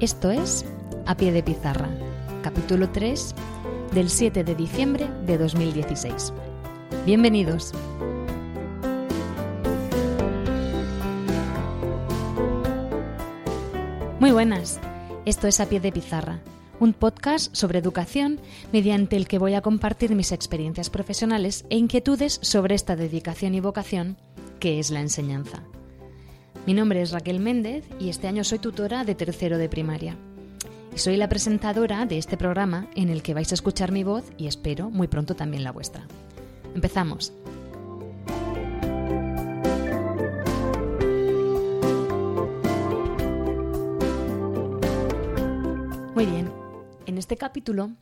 Esto es A Pie de Pizarra, capítulo 3 del 7 de diciembre de 2016. Bienvenidos. Muy buenas, esto es A Pie de Pizarra, un podcast sobre educación mediante el que voy a compartir mis experiencias profesionales e inquietudes sobre esta dedicación y vocación que es la enseñanza. Mi nombre es Raquel Méndez y este año soy tutora de tercero de primaria. Y soy la presentadora de este programa en el que vais a escuchar mi voz y espero muy pronto también la vuestra. Empezamos. Muy bien, en este capítulo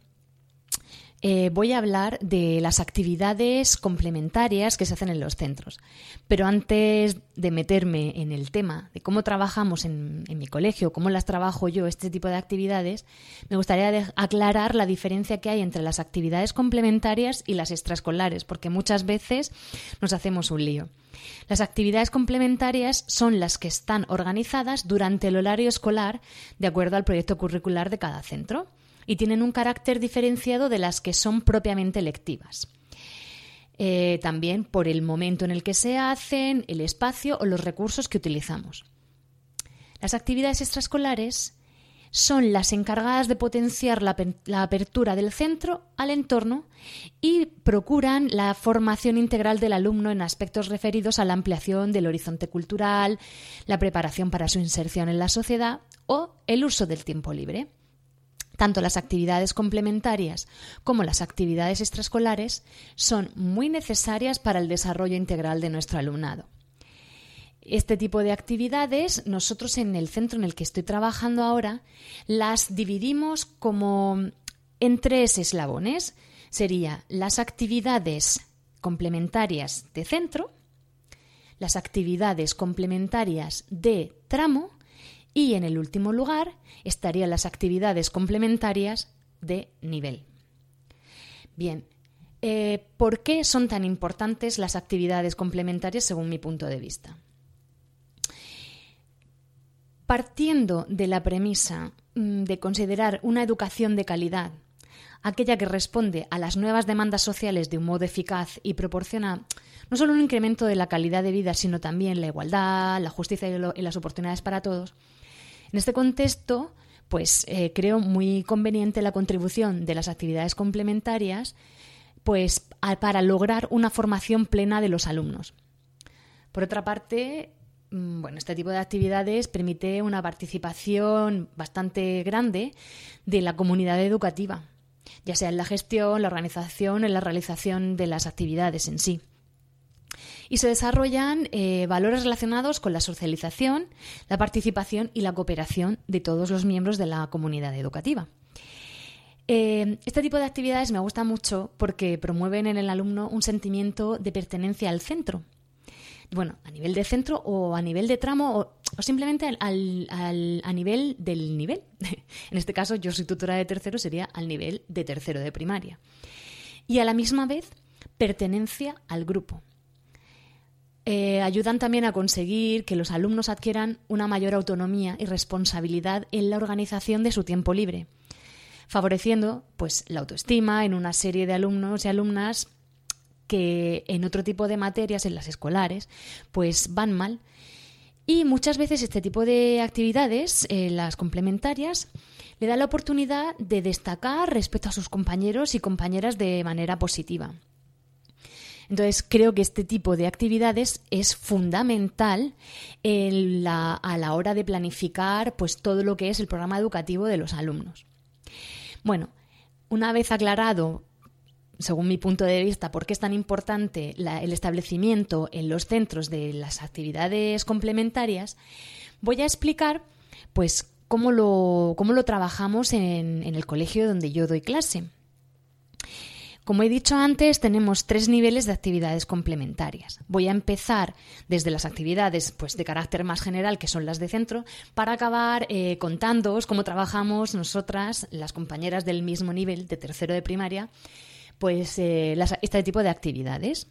eh, voy a hablar de las actividades complementarias que se hacen en los centros. Pero antes de meterme en el tema de cómo trabajamos en, mi colegio, cómo las trabajo yo, este tipo de actividades, me gustaría aclarar la diferencia que hay entre las actividades complementarias y las extraescolares, porque muchas veces nos hacemos un lío. Las actividades complementarias son las que están organizadas durante el horario escolar de acuerdo al proyecto curricular de cada centro y tienen un carácter diferenciado de las que son propiamente lectivas. Eh, también por el momento en el que se hacen, el espacio o los recursos que utilizamos. Las actividades extraescolares son las encargadas de potenciar la, apertura del centro al entorno y procuran la formación integral del alumno en aspectos referidos a la ampliación del horizonte cultural, la preparación para su inserción en la sociedad o el uso del tiempo libre. Tanto las actividades complementarias como las actividades extraescolares son muy necesarias para el desarrollo integral de nuestro alumnado. Este tipo de actividades, nosotros en el centro en el que estoy trabajando ahora, las dividimos como en tres eslabones. Sería las actividades complementarias de centro, las actividades complementarias de tramo y en el último lugar estarían las actividades complementarias de nivel. Bien, eh, ¿por qué son tan importantes las actividades complementarias según mi punto de vista? Partiendo de la premisa mm, de considerar una educación de calidad, aquella que responde a las nuevas demandas sociales de un modo eficaz y proporciona no solo un incremento de la calidad de vida, sino también la igualdad, la justicia y, las oportunidades para todos, en este contexto, pues eh, creo muy conveniente la contribución de las actividades complementarias pues, para lograr una formación plena de los alumnos. Por otra parte, Mm, bueno, este tipo de actividades permite una participación bastante grande de la comunidad educativa, ya sea en la gestión, la organización, en la realización de las actividades en sí. Y se desarrollan eh, valores relacionados con la socialización, la participación y la cooperación de todos los miembros de la comunidad educativa. Eh, este tipo de actividades me gusta mucho porque promueven en el alumno un sentimiento de pertenencia al centro, bueno, a nivel de centro o a nivel de tramo o, simplemente al, a nivel del nivel. en este caso, yo soy tutora de tercero, sería al nivel de tercero de primaria. Y a la misma vez, pertenencia al grupo. Eh, ayudan también a conseguir que los alumnos adquieran una mayor autonomía y responsabilidad en la organización de su tiempo libre, favoreciendo pues, la autoestima en una serie de alumnos y alumnas que en otro tipo de materias, en las escolares, pues van mal. Y muchas veces este tipo de actividades, eh, las complementarias, le da la oportunidad de destacar respecto a sus compañeros y compañeras de manera positiva. Entonces, creo que este tipo de actividades es fundamental a la hora de planificar pues, todo lo que es el programa educativo de los alumnos. Bueno, una vez aclarado según mi punto de vista, por qué es tan importante el establecimiento en los centros de las actividades complementarias, voy a explicar pues cómo lo, cómo lo trabajamos en, el colegio donde yo doy clase. Como he dicho antes, tenemos tres niveles de actividades complementarias. Voy a empezar desde las actividades pues, de carácter más general, que son las de centro, para acabar eh, contándoos cómo trabajamos nosotras, las compañeras del mismo nivel, de tercero de primaria, pues eh, este tipo de actividades.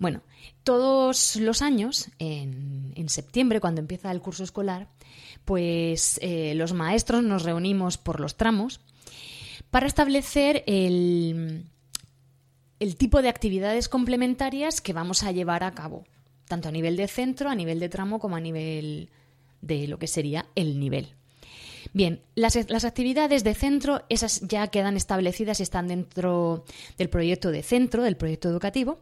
Bueno, todos los años, en, septiembre, cuando empieza el curso escolar, pues eh, los maestros nos reunimos por los tramos para establecer el, tipo de actividades complementarias que vamos a llevar a cabo, tanto a nivel de centro, a nivel de tramo, como a nivel de lo que sería el nivel. Bien, las, actividades de centro, esas ya quedan establecidas y están dentro del proyecto de centro, del proyecto educativo,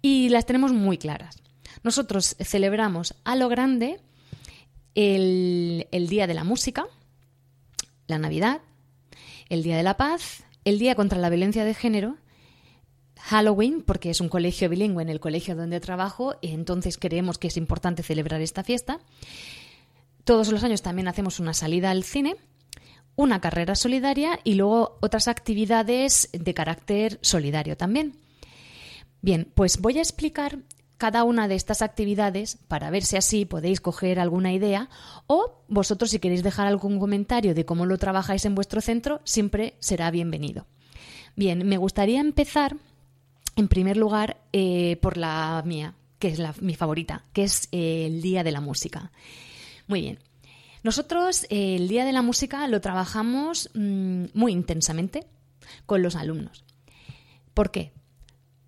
y las tenemos muy claras. Nosotros celebramos a lo grande el Día de la Música, la Navidad, el Día de la Paz, el Día contra la Violencia de Género, Halloween, porque es un colegio bilingüe en el colegio donde trabajo, y entonces creemos que es importante celebrar esta fiesta, todos los años también hacemos una salida al cine, una carrera solidaria y luego otras actividades de carácter solidario también. Bien, pues voy a explicar cada una de estas actividades para ver si así podéis coger alguna idea o vosotros si queréis dejar algún comentario de cómo lo trabajáis en vuestro centro, siempre será bienvenido. Bien, me gustaría empezar en primer lugar eh, por la mía, que es la, mi favorita, que es el Día de la Música. Muy bien. Nosotros eh, el Día de la Música lo trabajamos mm, muy intensamente con los alumnos. ¿Por qué?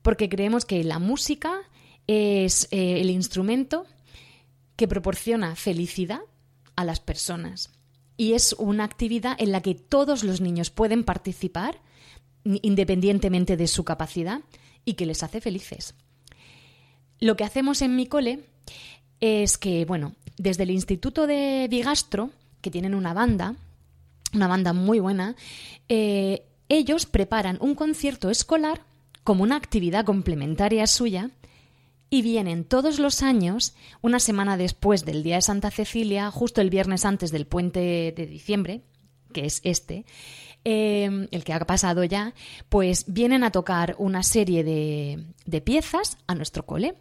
Porque creemos que la música es eh, el instrumento que proporciona felicidad a las personas y es una actividad en la que todos los niños pueden participar independientemente de su capacidad y que les hace felices. Lo que hacemos en mi cole es que, bueno, desde el Instituto de Bigastro, que tienen una banda, una banda muy buena, eh, ellos preparan un concierto escolar como una actividad complementaria suya y vienen todos los años, una semana después del Día de Santa Cecilia, justo el viernes antes del puente de diciembre, que es este, eh, el que ha pasado ya, pues vienen a tocar una serie de, de piezas a nuestro cole.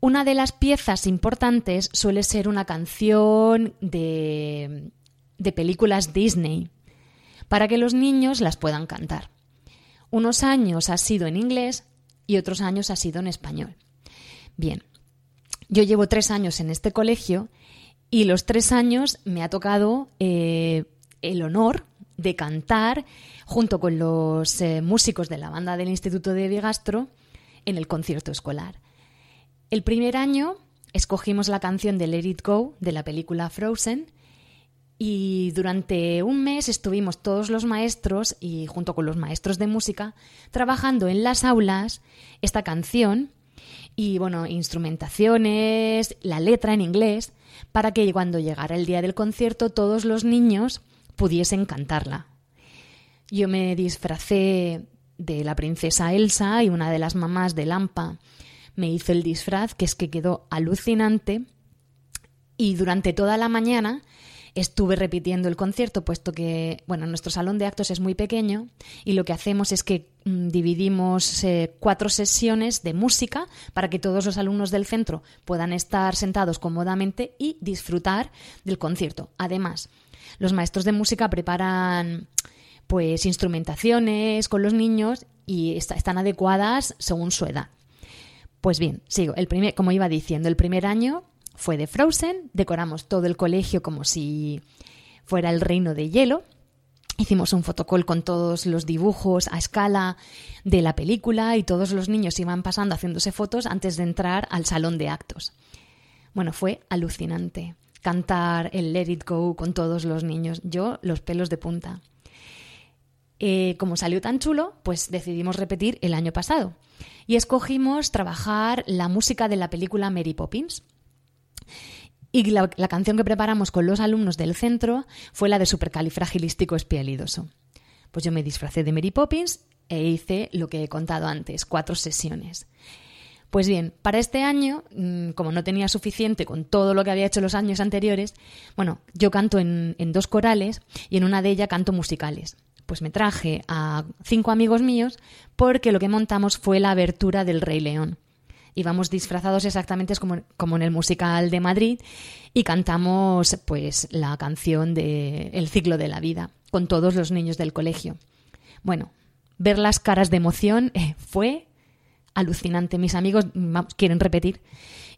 Una de las piezas importantes suele ser una canción de, de películas Disney, para que los niños las puedan cantar. Unos años ha sido en inglés y otros años ha sido en español. Bien, yo llevo tres años en este colegio y los tres años me ha tocado eh, el honor de cantar junto con los eh, músicos de la banda del Instituto de Bigastro en el concierto escolar. El primer año escogimos la canción de Let It Go de la película Frozen y durante un mes estuvimos todos los maestros y junto con los maestros de música trabajando en las aulas esta canción y bueno, instrumentaciones, la letra en inglés, para que cuando llegara el día del concierto todos los niños pudiesen cantarla. Yo me disfracé de la princesa Elsa y una de las mamás de Lampa me hizo el disfraz, que es que quedó alucinante. Y durante toda la mañana estuve repitiendo el concierto, puesto que, bueno, nuestro salón de actos es muy pequeño y lo que hacemos es que mm, dividimos eh, cuatro sesiones de música para que todos los alumnos del centro puedan estar sentados cómodamente y disfrutar del concierto. Además, los maestros de música preparan pues instrumentaciones con los niños y están adecuadas según su edad. Pues bien, sigo. El primer, como iba diciendo, el primer año fue de Frozen, decoramos todo el colegio como si fuera el reino de hielo. Hicimos un fotocall con todos los dibujos a escala de la película y todos los niños iban pasando haciéndose fotos antes de entrar al salón de actos. Bueno, fue alucinante cantar el Let It Go con todos los niños. Yo los pelos de punta. Eh, como salió tan chulo, pues decidimos repetir el año pasado y escogimos trabajar la música de la película Mary Poppins. Y la, canción que preparamos con los alumnos del centro fue la de Supercalifragilístico Espialidoso. Pues yo me disfracé de Mary Poppins e hice lo que he contado antes, cuatro sesiones. Pues bien, para este año, mm, como no tenía suficiente con todo lo que había hecho los años anteriores, bueno, yo canto en, en dos corales y en una de ellas canto musicales pues me traje a cinco amigos míos porque lo que montamos fue la abertura del Rey León. Íbamos disfrazados exactamente como, como en el musical de Madrid y cantamos pues la canción de El ciclo de la vida con todos los niños del colegio. Bueno, ver las caras de emoción eh, fue alucinante. Mis amigos quieren repetir.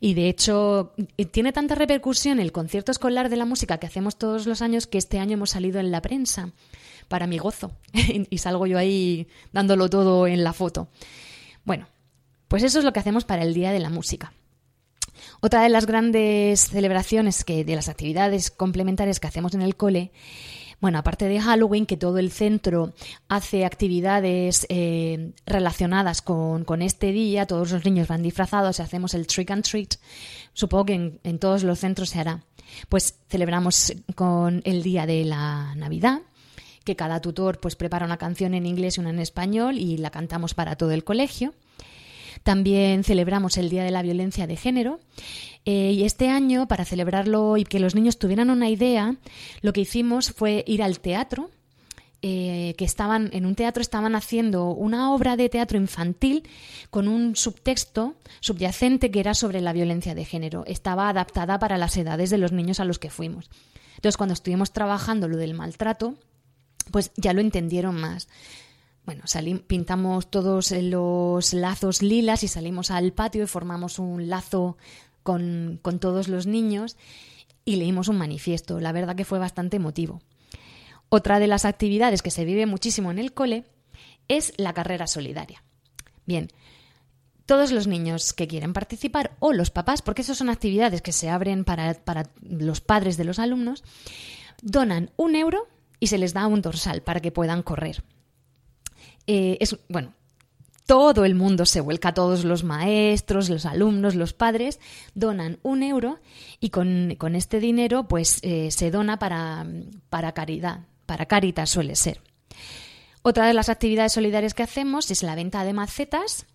Y de hecho, tiene tanta repercusión el concierto escolar de la música que hacemos todos los años que este año hemos salido en la prensa para mi gozo. y salgo yo ahí dándolo todo en la foto. Bueno, pues eso es lo que hacemos para el Día de la Música. Otra de las grandes celebraciones que de las actividades complementarias que hacemos en el cole bueno, aparte de Halloween, que todo el centro hace actividades eh, relacionadas con, este día, todos los niños van disfrazados y hacemos el trick and treat, supongo que en, todos los centros se hará. Pues celebramos con el día de la Navidad, que cada tutor pues prepara una canción en inglés y una en español y la cantamos para todo el colegio. También celebramos el Día de la Violencia de Género. Eh, y este año, para celebrarlo y que los niños tuvieran una idea, lo que hicimos fue ir al teatro, eh, que estaban en un teatro estaban haciendo una obra de teatro infantil con un subtexto subyacente que era sobre la violencia de género. Estaba adaptada para las edades de los niños a los que fuimos. Entonces, cuando estuvimos trabajando lo del maltrato, pues ya lo entendieron más. Bueno, pintamos todos los lazos lilas y salimos al patio y formamos un lazo con, todos los niños y leímos un manifiesto. La verdad que fue bastante emotivo. Otra de las actividades que se vive muchísimo en el cole es la carrera solidaria. Bien, todos los niños que quieren participar o los papás, porque esas son actividades que se abren para, para los padres de los alumnos, donan un euro y se les da un dorsal para que puedan correr. Eh, es, bueno, todo el mundo se vuelca, todos los maestros, los alumnos, los padres, donan un euro y con, este dinero pues eh, se dona para, para caridad, para Caritas suele ser. Otra de las actividades solidarias que hacemos es la venta de macetas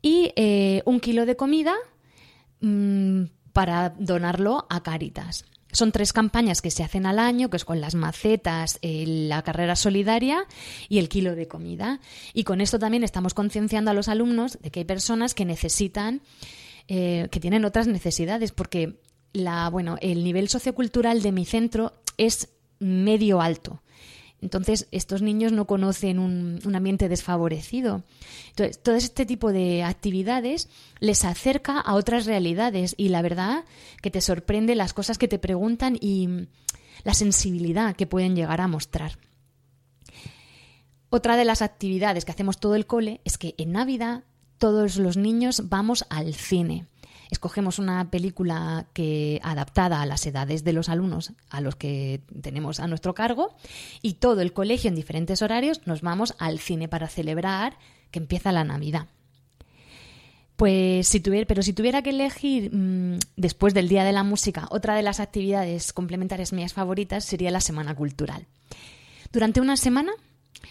y eh, un kilo de comida mm, para donarlo a Caritas. Son tres campañas que se hacen al año, que es con las macetas, eh, la carrera solidaria y el kilo de comida. Y con esto también estamos concienciando a los alumnos de que hay personas que necesitan, eh, que tienen otras necesidades, porque la, bueno, el nivel sociocultural de mi centro es medio alto. Entonces, estos niños no conocen un, ambiente desfavorecido. Entonces, todo este tipo de actividades les acerca a otras realidades y la verdad que te sorprende las cosas que te preguntan y la sensibilidad que pueden llegar a mostrar. Otra de las actividades que hacemos todo el cole es que en Navidad todos los niños vamos al cine escogemos una película que adaptada a las edades de los alumnos a los que tenemos a nuestro cargo y todo el colegio en diferentes horarios nos vamos al cine para celebrar que empieza la Navidad. Pues si tuviera, pero si tuviera que elegir mm, después del Día de la Música, otra de las actividades complementarias mías favoritas sería la Semana Cultural. Durante una semana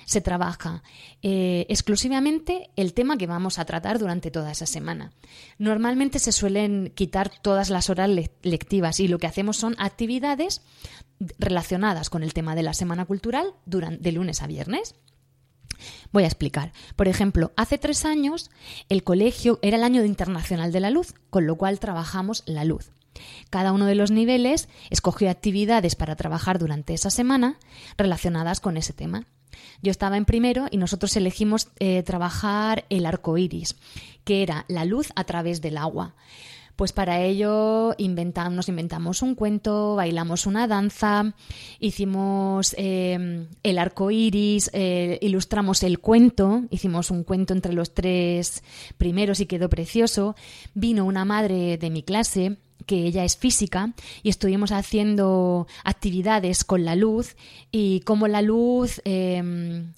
se trabaja eh, exclusivamente el tema que vamos a tratar durante toda esa semana. Normalmente se suelen quitar todas las horas lectivas y lo que hacemos son actividades relacionadas con el tema de la semana cultural durante, de lunes a viernes. Voy a explicar. Por ejemplo, hace tres años el colegio era el año internacional de la luz, con lo cual trabajamos la luz. Cada uno de los niveles escogió actividades para trabajar durante esa semana relacionadas con ese tema. Yo estaba en primero y nosotros elegimos eh, trabajar el arco iris, que era la luz a través del agua. Pues para ello inventamos, nos inventamos un cuento, bailamos una danza, hicimos em, el arco iris, eh, ilustramos el cuento, hicimos un cuento entre los tres primeros y quedó precioso. Vino una madre de mi clase que ella es física y estuvimos haciendo actividades con la luz y cómo la luz em,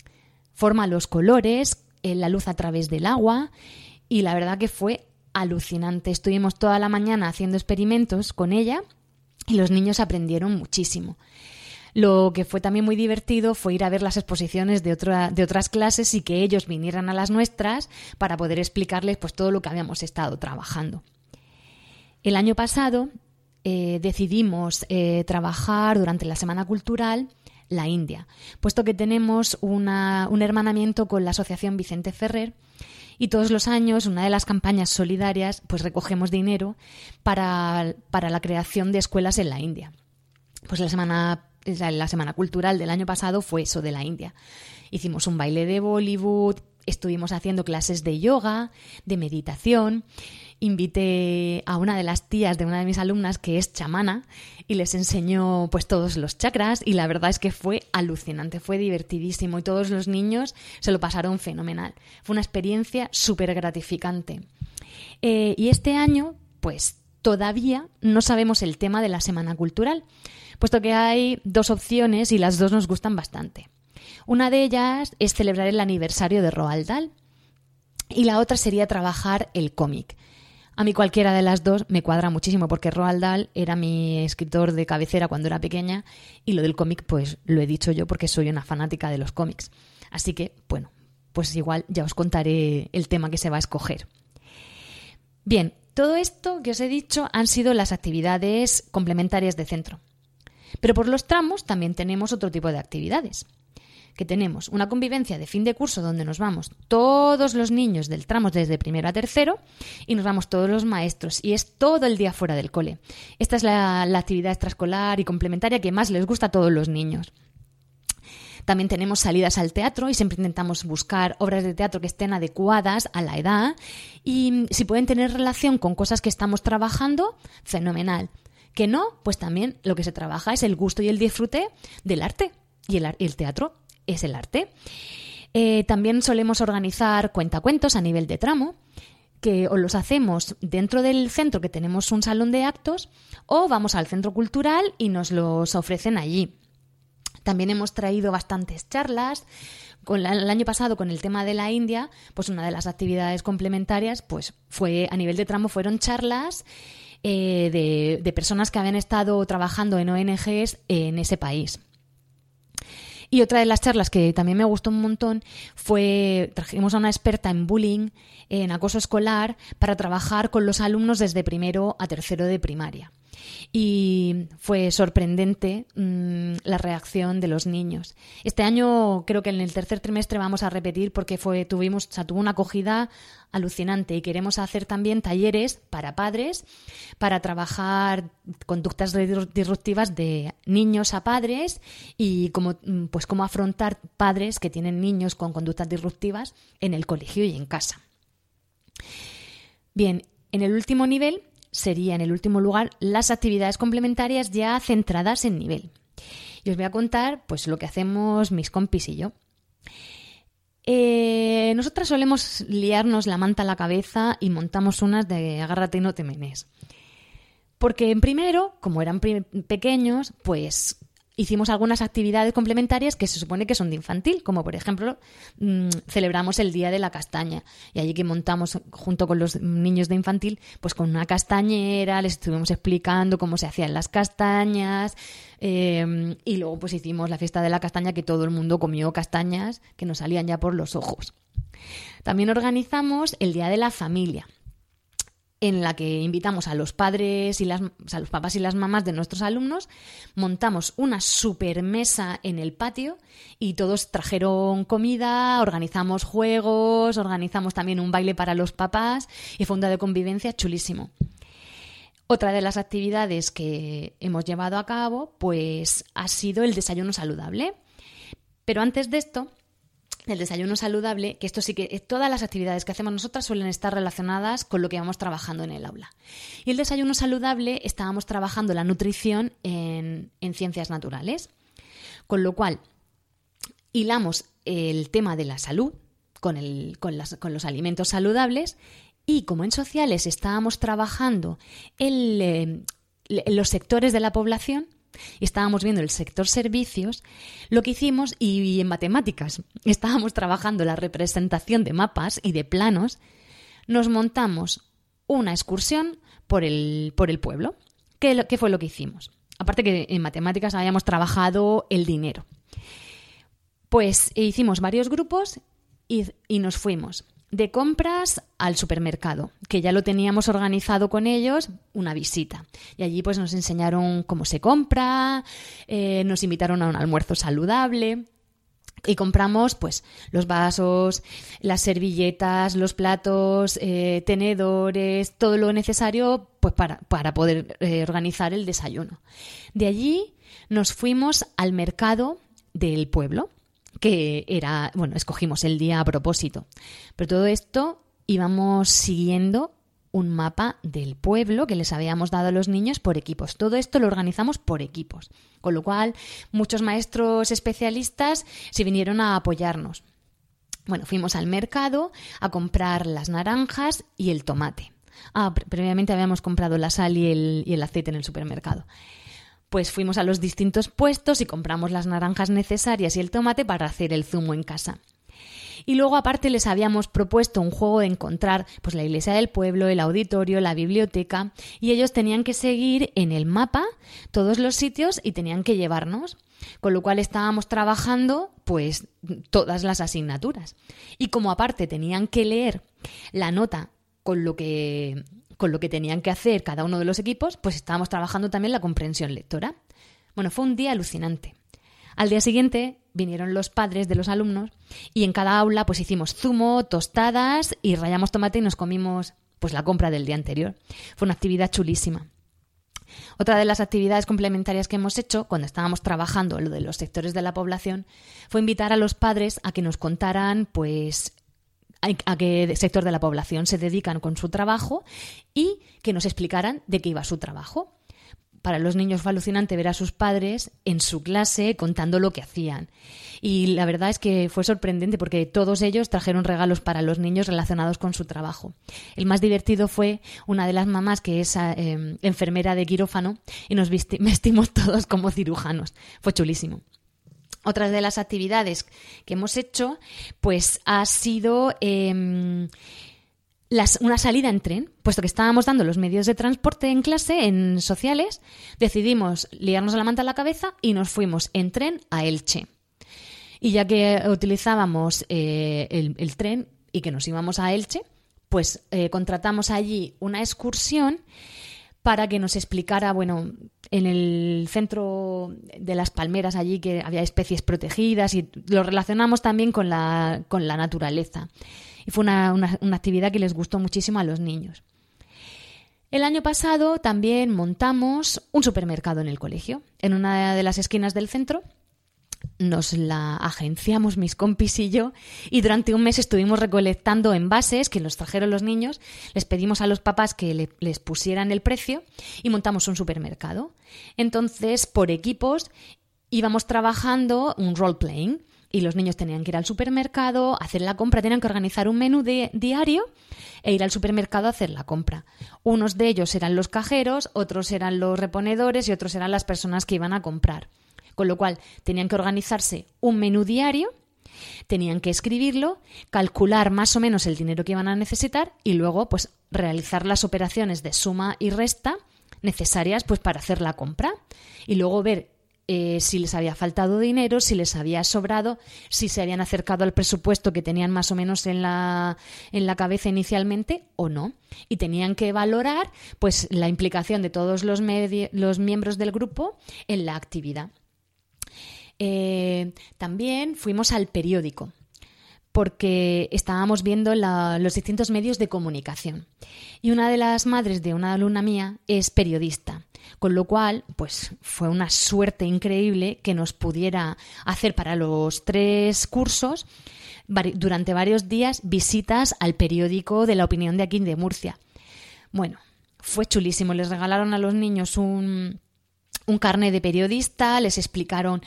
forma los colores, eh, la luz a través del agua y la verdad que fue alucinante. Estuvimos toda la mañana haciendo experimentos con ella y los niños aprendieron muchísimo. Lo que fue también muy divertido fue ir a ver las exposiciones de, de otras clases y que ellos vinieran a las nuestras para poder explicarles pues, todo lo que habíamos estado trabajando. El año pasado eh, decidimos eh, trabajar durante la Semana Cultural la India, puesto que tenemos un hermanamiento con la Asociación Vicente Ferrer y todos los años una de las campañas solidarias pues recogemos dinero para, la creación de escuelas en la India. Pues la semana, la semana cultural del año pasado fue eso de la India. Hicimos un baile de Bollywood, estuvimos haciendo clases de yoga, de meditación. Invité a una de las tías de una de mis alumnas que es chamana y les enseñó pues todos los chakras y la verdad es que fue alucinante, fue divertidísimo y todos los niños se lo pasaron fenomenal. Fue una experiencia súper gratificante. Eh, y este año pues todavía no sabemos el tema de la Semana Cultural, puesto que hay dos opciones y las dos nos gustan bastante. Una de ellas es celebrar el aniversario de Roald Dahl y la otra sería trabajar el cómic. A mí cualquiera de las dos me cuadra muchísimo porque Roald Dahl era mi escritor de cabecera cuando era pequeña y lo del cómic pues lo he dicho yo porque soy una fanática de los cómics. Así que, bueno, pues igual ya os contaré el tema que se va a escoger. Bien, todo esto que os he dicho han sido las actividades complementarias de centro. Pero por los tramos también tenemos otro tipo de actividades. Que tenemos una convivencia de fin de curso donde nos vamos todos los niños del tramo desde primero a tercero y nos vamos todos los maestros y es todo el día fuera del cole. Esta es la, actividad extraescolar y complementaria que más les gusta a todos los niños. También tenemos salidas al teatro y siempre intentamos buscar obras de teatro que estén adecuadas a la edad y si pueden tener relación con cosas que estamos trabajando, fenomenal. Que no, pues también lo que se trabaja es el gusto y el disfrute del arte y el, teatro es el arte. Eh, también solemos organizar cuentacuentos a nivel de tramo que o los hacemos dentro del centro que tenemos un salón de actos o vamos al centro cultural y nos los ofrecen allí. También hemos traído bastantes charlas. Con el año pasado, con el tema de la India, pues una de las actividades complementarias, pues fue a nivel de tramo, fueron charlas eh, de, de personas que habían estado trabajando en ONGs en ese país. Y otra de las charlas que también me gustó un montón fue, trajimos a una experta en bullying, en acoso escolar, para trabajar con los alumnos desde primero a tercero de primaria y fue sorprendente mm, la reacción de los niños. Este año creo que en el tercer trimestre vamos a repetir porque fue tuvimos tuvo una acogida alucinante y queremos hacer también talleres para padres para trabajar conductas disruptivas de niños a padres y cómo mm, pues cómo afrontar padres que tienen niños con conductas disruptivas en el colegio y en casa. Bien, en el último nivel sería, en el último lugar, las actividades complementarias ya centradas en nivel. Y os voy a contar pues lo que hacemos mis compis y yo. Eh, nosotras solemos liarnos la manta a la cabeza y montamos unas de agárrate y no te menes. Porque en primero, como eran pequeños, pues hicimos algunas actividades complementarias que se supone que son de infantil, como por ejemplo mm, celebramos el Día de la Castaña y allí que montamos junto con los niños de infantil, pues con una castañera, les estuvimos explicando cómo se hacían las castañas eh, y luego pues hicimos la fiesta de la castaña que todo el mundo comió castañas que nos salían ya por los ojos. También organizamos el Día de la Familia en la que invitamos a los padres y las, a los papás y las mamás de nuestros alumnos, montamos una super mesa en el patio y todos trajeron comida, organizamos juegos, organizamos también un baile para los papás y fue un día de convivencia chulísimo. Otra de las actividades que hemos llevado a cabo, pues ha sido el desayuno saludable. Pero antes de esto, el desayuno saludable, que esto sí que todas las actividades que hacemos nosotras suelen estar relacionadas con lo que vamos trabajando en el aula. Y el desayuno saludable estábamos trabajando la nutrición en, ciencias naturales, con lo cual hilamos el tema de la salud con, los alimentos saludables y como en sociales estábamos trabajando en eh, los sectores de la población, estábamos viendo el sector servicios, lo que hicimos, y, en matemáticas, estábamos trabajando la representación de mapas y de planos, nos montamos una excursión por el, por el pueblo. ¿Qué, ¿Qué fue lo que hicimos? Aparte que en matemáticas habíamos trabajado el dinero. Pues hicimos varios grupos y nos fuimos de compras al supermercado, que ya lo teníamos organizado con ellos, una visita. Y allí pues nos enseñaron cómo se compra, eh, nos invitaron a un almuerzo saludable. Y compramos pues los vasos, las servilletas, los platos, eh, tenedores, todo lo necesario pues para, para poder eh, organizar el desayuno. De allí nos fuimos al mercado del pueblo que era, bueno, escogimos el día a propósito. Pero todo esto íbamos siguiendo un mapa del pueblo que les habíamos dado a los niños por equipos. Todo esto lo organizamos por equipos, con lo cual muchos maestros especialistas se vinieron a apoyarnos. Bueno, fuimos al mercado a comprar las naranjas y el tomate. Ah, previamente habíamos comprado la sal y el, y el aceite en el supermercado. Pues fuimos a los distintos puestos y compramos las naranjas necesarias y el tomate para hacer el zumo en casa. Y luego aparte les habíamos propuesto un juego de encontrar pues la iglesia del pueblo, el auditorio, la biblioteca y ellos tenían que seguir en el mapa todos los sitios y tenían que llevarnos. Con lo cual estábamos trabajando pues todas las asignaturas. Y como aparte tenían que leer la nota con lo que con lo que tenían que hacer cada uno de los equipos, pues estábamos trabajando también la comprensión lectora. Bueno, fue un día alucinante. Al día siguiente vinieron los padres de los alumnos y en cada aula pues hicimos zumo, tostadas y rayamos tomate y nos comimos pues la compra del día anterior. Fue una actividad chulísima. Otra de las actividades complementarias que hemos hecho cuando estábamos trabajando lo de los sectores de la población fue invitar a los padres a que nos contaran pues a qué sector de la población se dedican con su trabajo y que nos explicaran de qué iba su trabajo para los niños fue alucinante ver a sus padres en su clase contando lo que hacían. Y la verdad es que fue sorprendente porque todos ellos trajeron regalos para los niños relacionados con su trabajo. El más divertido fue una de las mamás que es eh, enfermera de quirófano y nos vestimos todos como cirujanos. Fue chulísimo. Otra de las actividades que hemos hecho, pues ha sido em, una salida en tren, puesto que estábamos dando los medios de transporte en clase, en sociales, decidimos liarnos la manta a la cabeza y nos fuimos en tren a Elche. Y ya que utilizábamos eh, el, tren y que nos íbamos a Elche, pues eh, contratamos allí una excursión para que nos explicara, bueno, en el centro de las palmeras allí que había especies protegidas y lo relacionamos también con la, con la naturaleza y fue una, actividad que les gustó muchísimo a los niños. El año pasado también montamos un supermercado en el colegio, en una de las esquinas del centro. Nos la agenciamos mis compis y yo y durante un mes estuvimos recolectando envases que los trajeron los niños, les pedimos a los papás que les pusieran el precio y montamos un supermercado. Entonces, por equipos íbamos trabajando un role playing y los niños tenían que ir al supermercado, hacer la compra, tenían que organizar un menú diario e ir al supermercado a hacer la compra. Unos de ellos eran los cajeros, otros eran los reponedores y otros eran las personas que iban a comprar. Con lo cual tenían que organizarse un menú diario, tenían que escribirlo, calcular más o menos el dinero que iban a necesitar y luego pues realizar las operaciones de suma y resta necesarias pues para hacer la compra y luego ver eh, si les había faltado dinero, si les había sobrado, si se habían acercado al presupuesto que tenían más o menos en la, en la cabeza inicialmente o no. Y tenían que valorar pues, la implicación de todos los, los miembros del grupo en la actividad. Eh, también fuimos al periódico porque estábamos viendo los distintos medios de comunicación. Y una de las madres de una alumna mía es periodista. Con lo cual, pues fue una suerte increíble que nos pudiera hacer para los tres cursos durante varios días visitas al periódico de la opinión de aquí de Murcia. Bueno, fue chulísimo. Les regalaron a los niños un, un carnet de periodista, les explicaron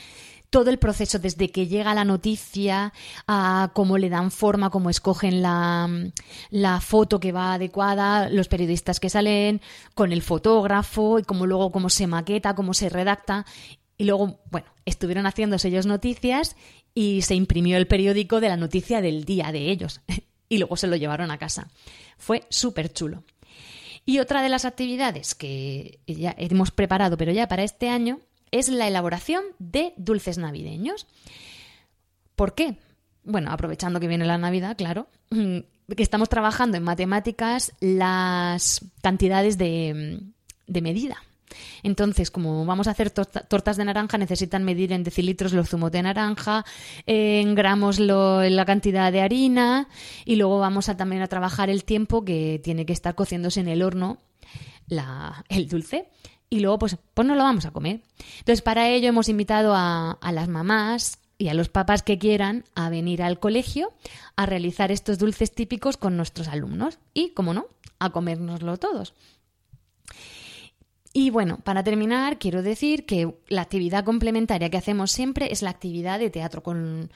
todo el proceso desde que llega la noticia a cómo le dan forma, cómo escogen la, foto que va adecuada, los periodistas que salen, con el fotógrafo y cómo luego cómo se maqueta, cómo se redacta. Y luego, bueno, estuvieron haciendo ellos noticias y se imprimió el periódico de la noticia del día de ellos. y luego se lo llevaron a casa. Fue súper chulo. Y otra de las actividades que ya hemos preparado, pero ya para este año, es la elaboración de dulces navideños. ¿Por qué? Bueno, aprovechando que viene la Navidad, claro, que estamos trabajando en matemáticas las cantidades de, medida. Entonces, como vamos a hacer tortas de naranja, necesitan medir en decilitros los zumos de naranja, en gramos la cantidad de harina y luego vamos a también a trabajar el tiempo que tiene que estar cociéndose en el horno el dulce y luego pues, pues no lo vamos a comer. Entonces para ello hemos invitado a, las mamás y a los papás que quieran a venir al colegio a realizar estos dulces típicos con nuestros alumnos y, como no, a comérnoslo todos. Y bueno, para terminar, quiero decir que la actividad complementaria que hacemos siempre es la actividad de teatro con,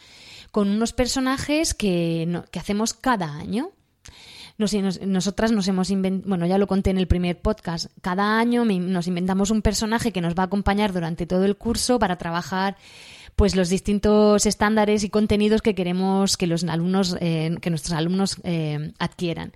unos personajes que, que hacemos cada año nosotras nos hemos inventado, bueno, ya lo conté en el primer podcast, cada año nos inventamos un personaje que nos va a acompañar durante todo el curso para trabajar pues los distintos estándares y contenidos que queremos que los alumnos, eh, que nuestros alumnos eh, adquieran.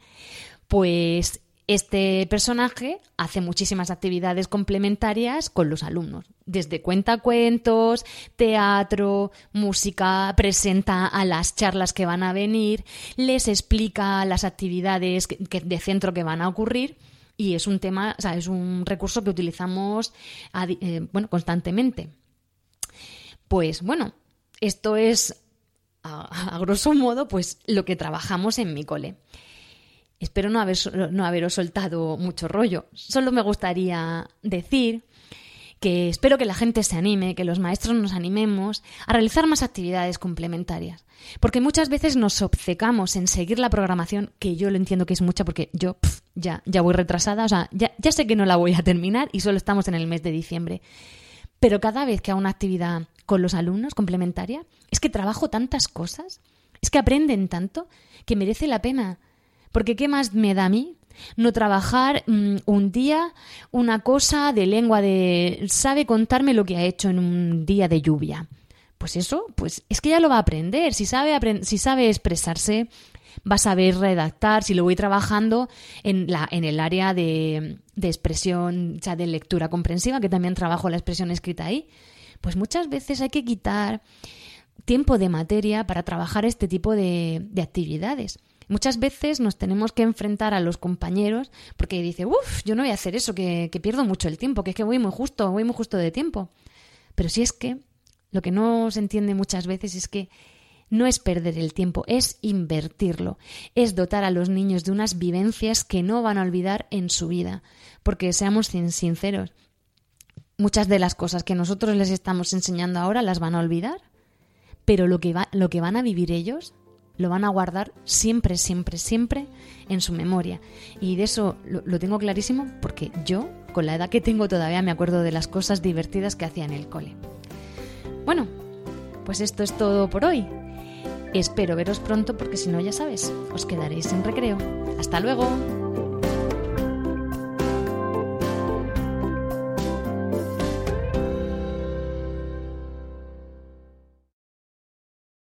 Pues este personaje hace muchísimas actividades complementarias con los alumnos, desde cuenta cuentos, teatro, música, presenta a las charlas que van a venir, les explica las actividades de centro que van a ocurrir y es un tema, o sea, es un recurso que utilizamos eh, bueno, constantemente. Pues bueno, esto es a, a grosso modo pues lo que trabajamos en mi cole. Espero no, haber, no haberos soltado mucho rollo. Solo me gustaría decir que espero que la gente se anime, que los maestros nos animemos a realizar más actividades complementarias. Porque muchas veces nos obcecamos en seguir la programación, que yo lo entiendo que es mucha porque yo ya, ya voy retrasada, o sea, ya, ya sé que no la voy a terminar y solo estamos en el mes de diciembre. Pero cada vez que hago una actividad con los alumnos complementaria, es que trabajo tantas cosas, es que aprenden tanto, que merece la pena porque ¿qué más me da a mí? No trabajar mm, un día una cosa de lengua de... sabe contarme lo que ha hecho en un día de lluvia. Pues eso, pues es que ya lo va a aprender. Si sabe, si sabe expresarse, va a saber redactar. Si lo voy trabajando en, la, en el área de, de expresión, sea, de lectura comprensiva, que también trabajo la expresión escrita ahí, pues muchas veces hay que quitar tiempo de materia para trabajar este tipo de, de actividades. Muchas veces nos tenemos que enfrentar a los compañeros porque dice, uff, yo no voy a hacer eso, que, pierdo mucho el tiempo, que es que voy muy justo, voy muy justo de tiempo. Pero si es que lo que no se entiende muchas veces es que no es perder el tiempo, es invertirlo, es dotar a los niños de unas vivencias que no van a olvidar en su vida. Porque seamos sinceros, muchas de las cosas que nosotros les estamos enseñando ahora las van a olvidar, pero lo que, va, lo que van a vivir ellos lo van a guardar siempre, siempre, siempre en su memoria. Y de eso lo, tengo clarísimo porque yo, con la edad que tengo todavía, me acuerdo de las cosas divertidas que hacía en el cole. Bueno, pues esto es todo por hoy. Espero veros pronto porque si no, ya sabes, os quedaréis en recreo. Hasta luego.